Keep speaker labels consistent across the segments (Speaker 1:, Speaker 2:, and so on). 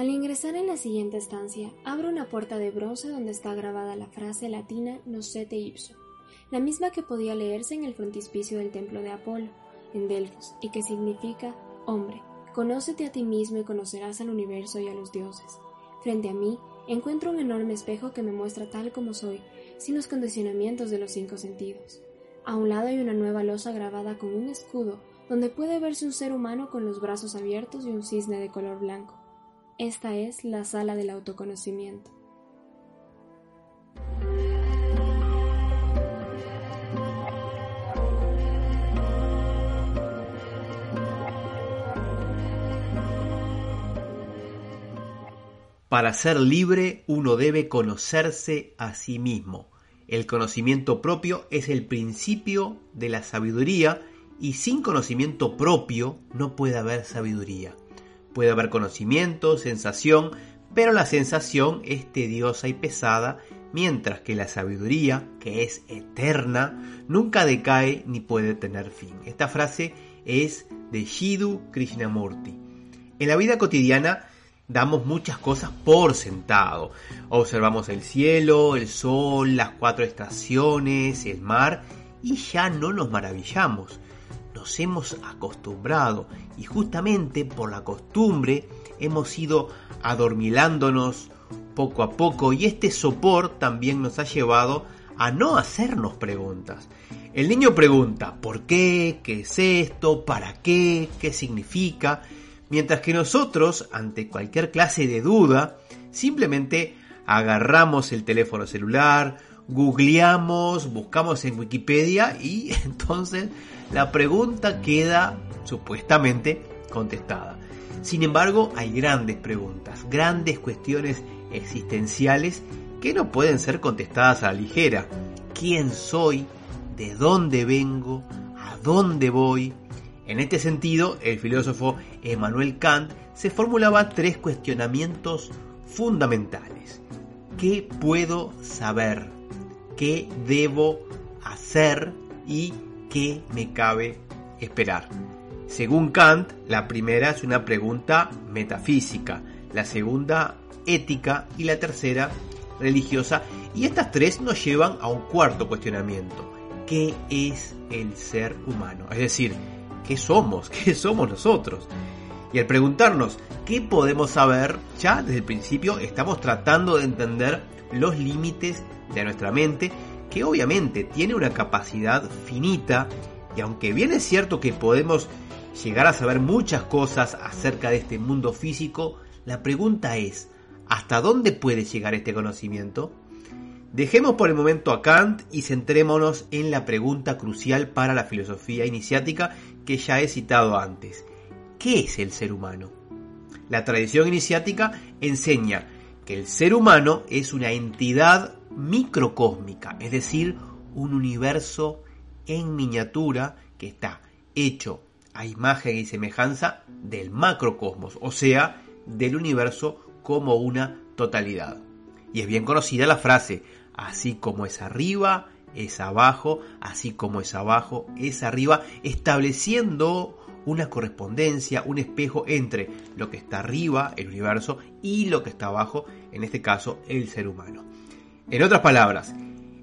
Speaker 1: Al ingresar en la siguiente estancia, abro una puerta de bronce donde está grabada la frase latina Nocete ipso, la misma que podía leerse en el frontispicio del templo de Apolo, en Delfos, y que significa Hombre, conócete a ti mismo y conocerás al universo y a los dioses. Frente a mí, encuentro un enorme espejo que me muestra tal como soy, sin los condicionamientos de los cinco sentidos. A un lado hay una nueva losa grabada con un escudo, donde puede verse un ser humano con los brazos abiertos y un cisne de color blanco. Esta es la sala del autoconocimiento.
Speaker 2: Para ser libre uno debe conocerse a sí mismo. El conocimiento propio es el principio de la sabiduría y sin conocimiento propio no puede haber sabiduría. Puede haber conocimiento, sensación, pero la sensación es tediosa y pesada, mientras que la sabiduría, que es eterna, nunca decae ni puede tener fin. Esta frase es de Shidu Krishnamurti. En la vida cotidiana damos muchas cosas por sentado. Observamos el cielo, el sol, las cuatro estaciones, el mar y ya no nos maravillamos. Nos hemos acostumbrado y justamente por la costumbre hemos ido adormilándonos poco a poco y este sopor también nos ha llevado a no hacernos preguntas. El niño pregunta, ¿por qué? ¿Qué es esto? ¿Para qué? ¿Qué significa? Mientras que nosotros, ante cualquier clase de duda, simplemente agarramos el teléfono celular, googleamos, buscamos en Wikipedia y entonces la pregunta queda supuestamente contestada. Sin embargo, hay grandes preguntas, grandes cuestiones existenciales que no pueden ser contestadas a la ligera. ¿Quién soy? ¿De dónde vengo? ¿A dónde voy? En este sentido, el filósofo Emmanuel Kant se formulaba tres cuestionamientos fundamentales. ¿Qué puedo saber? ¿Qué debo hacer? ¿Y qué me cabe esperar? Según Kant, la primera es una pregunta metafísica, la segunda ética y la tercera religiosa. Y estas tres nos llevan a un cuarto cuestionamiento. ¿Qué es el ser humano? Es decir, ¿qué somos? ¿Qué somos nosotros? Y al preguntarnos qué podemos saber, ya desde el principio estamos tratando de entender los límites de nuestra mente, que obviamente tiene una capacidad finita, y aunque bien es cierto que podemos llegar a saber muchas cosas acerca de este mundo físico, la pregunta es, ¿hasta dónde puede llegar este conocimiento? Dejemos por el momento a Kant y centrémonos en la pregunta crucial para la filosofía iniciática que ya he citado antes. ¿Qué es el ser humano? La tradición iniciática enseña que el ser humano es una entidad microcósmica, es decir, un universo en miniatura que está hecho a imagen y semejanza del macrocosmos, o sea, del universo como una totalidad. Y es bien conocida la frase, así como es arriba, es abajo, así como es abajo, es arriba, estableciendo una correspondencia, un espejo entre lo que está arriba, el universo, y lo que está abajo, en este caso, el ser humano. En otras palabras,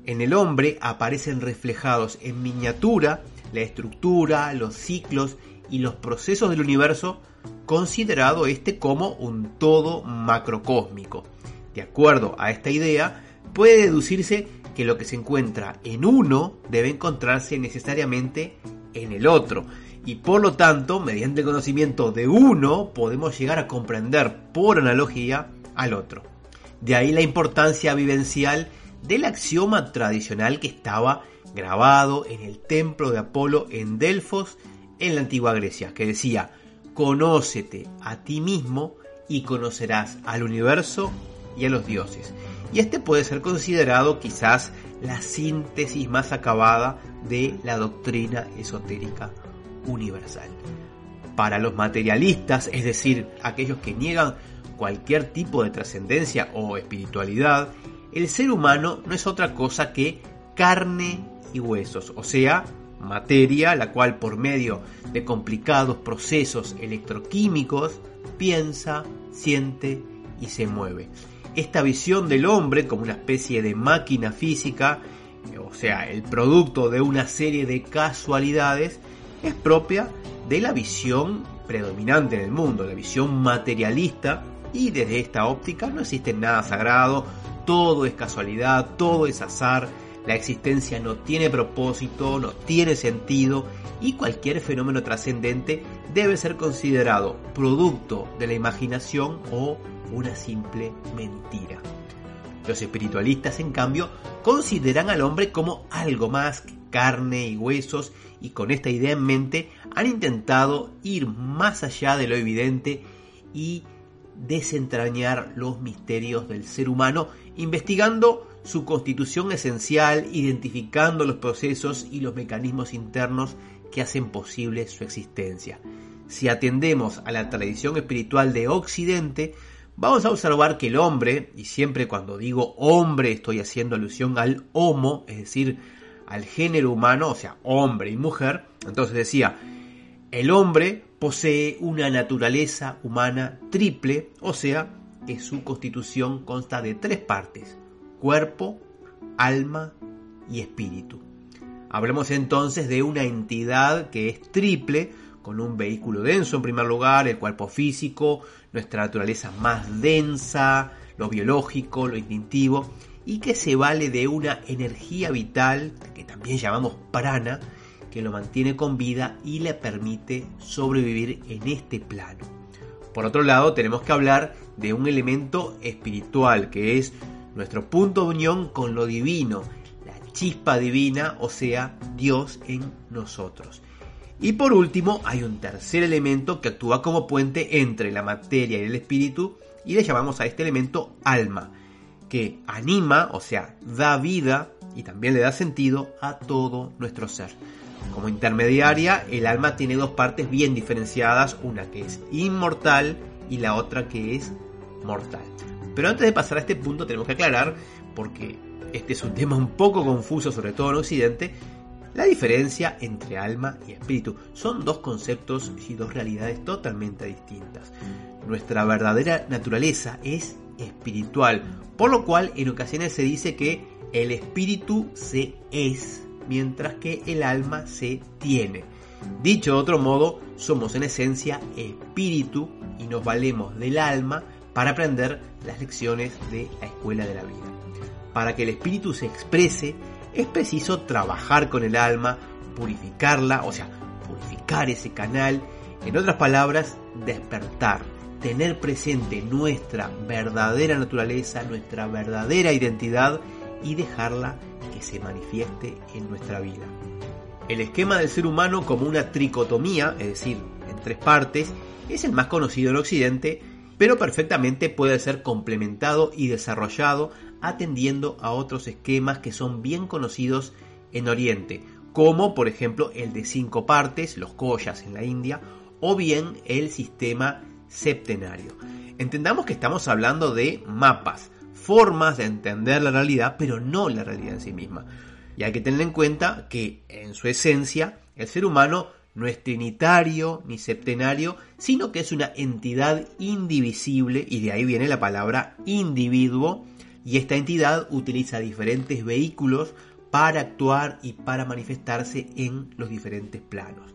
Speaker 2: en el hombre aparecen reflejados en miniatura la estructura, los ciclos y los procesos del universo, considerado este como un todo macrocósmico. De acuerdo a esta idea, puede deducirse que lo que se encuentra en uno debe encontrarse necesariamente en el otro. Y por lo tanto, mediante el conocimiento de uno, podemos llegar a comprender por analogía al otro. De ahí la importancia vivencial del axioma tradicional que estaba grabado en el templo de Apolo en Delfos, en la antigua Grecia, que decía, conócete a ti mismo y conocerás al universo y a los dioses. Y este puede ser considerado quizás la síntesis más acabada de la doctrina esotérica universal. Para los materialistas, es decir, aquellos que niegan cualquier tipo de trascendencia o espiritualidad, el ser humano no es otra cosa que carne y huesos, o sea, materia la cual por medio de complicados procesos electroquímicos piensa, siente y se mueve. Esta visión del hombre como una especie de máquina física, o sea, el producto de una serie de casualidades, es propia de la visión predominante en el mundo, la visión materialista, y desde esta óptica no existe nada sagrado, todo es casualidad, todo es azar, la existencia no tiene propósito, no tiene sentido y cualquier fenómeno trascendente debe ser considerado producto de la imaginación o una simple mentira. Los espiritualistas, en cambio, consideran al hombre como algo más que carne y huesos y con esta idea en mente han intentado ir más allá de lo evidente y desentrañar los misterios del ser humano, investigando su constitución esencial, identificando los procesos y los mecanismos internos que hacen posible su existencia. Si atendemos a la tradición espiritual de Occidente, vamos a observar que el hombre, y siempre cuando digo hombre estoy haciendo alusión al homo, es decir, al género humano, o sea, hombre y mujer, entonces decía, el hombre posee una naturaleza humana triple, o sea, que su constitución consta de tres partes, cuerpo, alma y espíritu. Hablemos entonces de una entidad que es triple, con un vehículo denso en primer lugar, el cuerpo físico, nuestra naturaleza más densa, lo biológico, lo instintivo, y que se vale de una energía vital, que también llamamos prana, que lo mantiene con vida y le permite sobrevivir en este plano. Por otro lado, tenemos que hablar de un elemento espiritual, que es nuestro punto de unión con lo divino, la chispa divina, o sea, Dios en nosotros. Y por último, hay un tercer elemento que actúa como puente entre la materia y el espíritu, y le llamamos a este elemento alma, que anima, o sea, da vida y también le da sentido a todo nuestro ser. Como intermediaria, el alma tiene dos partes bien diferenciadas, una que es inmortal y la otra que es mortal. Pero antes de pasar a este punto tenemos que aclarar, porque este es un tema un poco confuso, sobre todo en Occidente, la diferencia entre alma y espíritu. Son dos conceptos y dos realidades totalmente distintas. Nuestra verdadera naturaleza es espiritual, por lo cual en ocasiones se dice que el espíritu se es mientras que el alma se tiene. Dicho de otro modo, somos en esencia espíritu y nos valemos del alma para aprender las lecciones de la escuela de la vida. Para que el espíritu se exprese, es preciso trabajar con el alma, purificarla, o sea, purificar ese canal, en otras palabras, despertar, tener presente nuestra verdadera naturaleza, nuestra verdadera identidad y dejarla que se manifieste en nuestra vida. El esquema del ser humano como una tricotomía, es decir, en tres partes, es el más conocido en Occidente, pero perfectamente puede ser complementado y desarrollado atendiendo a otros esquemas que son bien conocidos en Oriente, como por ejemplo el de cinco partes, los koyas en la India, o bien el sistema septenario. Entendamos que estamos hablando de mapas, formas de entender la realidad, pero no la realidad en sí misma. Y hay que tener en cuenta que en su esencia el ser humano no es trinitario ni septenario, sino que es una entidad indivisible y de ahí viene la palabra individuo y esta entidad utiliza diferentes vehículos para actuar y para manifestarse en los diferentes planos.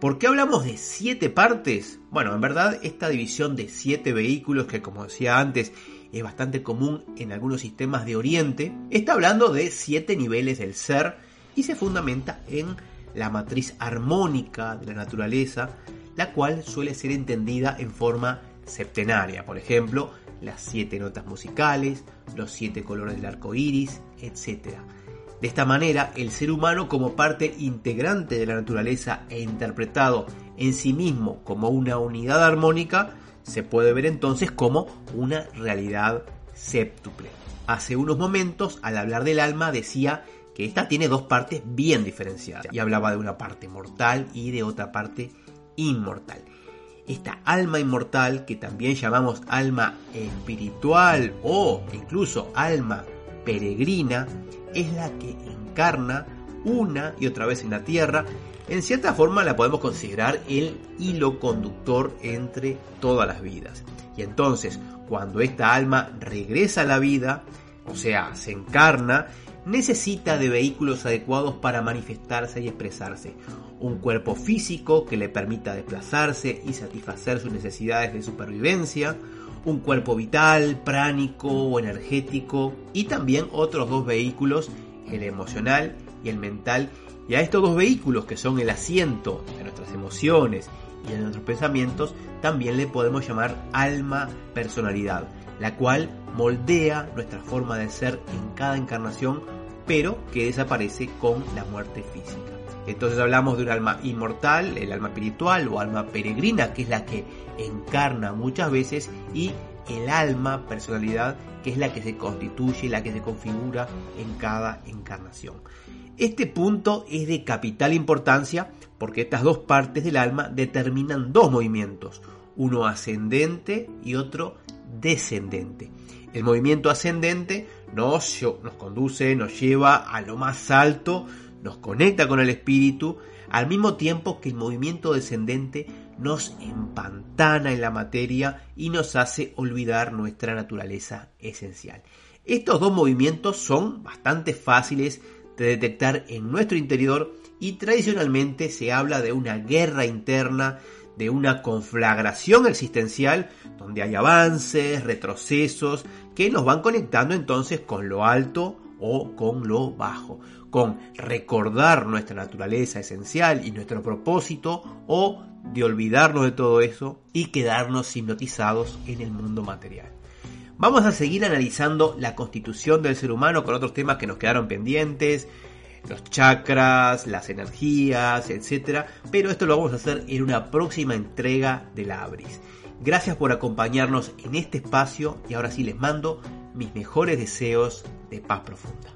Speaker 2: ¿Por qué hablamos de siete partes? Bueno, en verdad esta división de siete vehículos que como decía antes es bastante común en algunos sistemas de Oriente, está hablando de siete niveles del ser y se fundamenta en la matriz armónica de la naturaleza, la cual suele ser entendida en forma septenaria, por ejemplo, las siete notas musicales, los siete colores del arco iris, etc. De esta manera, el ser humano, como parte integrante de la naturaleza e interpretado en sí mismo como una unidad armónica se puede ver entonces como una realidad séptuple. Hace unos momentos, al hablar del alma, decía que esta tiene dos partes bien diferenciadas y hablaba de una parte mortal y de otra parte inmortal. Esta alma inmortal, que también llamamos alma espiritual o incluso alma peregrina, es la que encarna una y otra vez en la tierra. En cierta forma la podemos considerar el hilo conductor entre todas las vidas. Y entonces, cuando esta alma regresa a la vida, o sea, se encarna, necesita de vehículos adecuados para manifestarse y expresarse. Un cuerpo físico que le permita desplazarse y satisfacer sus necesidades de supervivencia, un cuerpo vital, pránico o energético y también otros dos vehículos, el emocional y el mental. Y a estos dos vehículos que son el asiento de nuestras emociones y de nuestros pensamientos, también le podemos llamar alma personalidad, la cual moldea nuestra forma de ser en cada encarnación, pero que desaparece con la muerte física. Entonces hablamos de un alma inmortal, el alma espiritual o alma peregrina, que es la que encarna muchas veces, y el alma, personalidad, que es la que se constituye, la que se configura en cada encarnación. Este punto es de capital importancia porque estas dos partes del alma determinan dos movimientos, uno ascendente y otro descendente. El movimiento ascendente nos, nos conduce, nos lleva a lo más alto, nos conecta con el espíritu, al mismo tiempo que el movimiento descendente nos empantana en la materia y nos hace olvidar nuestra naturaleza esencial. Estos dos movimientos son bastante fáciles de detectar en nuestro interior y tradicionalmente se habla de una guerra interna, de una conflagración existencial donde hay avances, retrocesos que nos van conectando entonces con lo alto o con lo bajo, con recordar nuestra naturaleza esencial y nuestro propósito o de olvidarnos de todo eso y quedarnos hipnotizados en el mundo material. Vamos a seguir analizando la constitución del ser humano con otros temas que nos quedaron pendientes, los chakras, las energías, etc. Pero esto lo vamos a hacer en una próxima entrega de la Abris. Gracias por acompañarnos en este espacio y ahora sí les mando mis mejores deseos de paz profunda.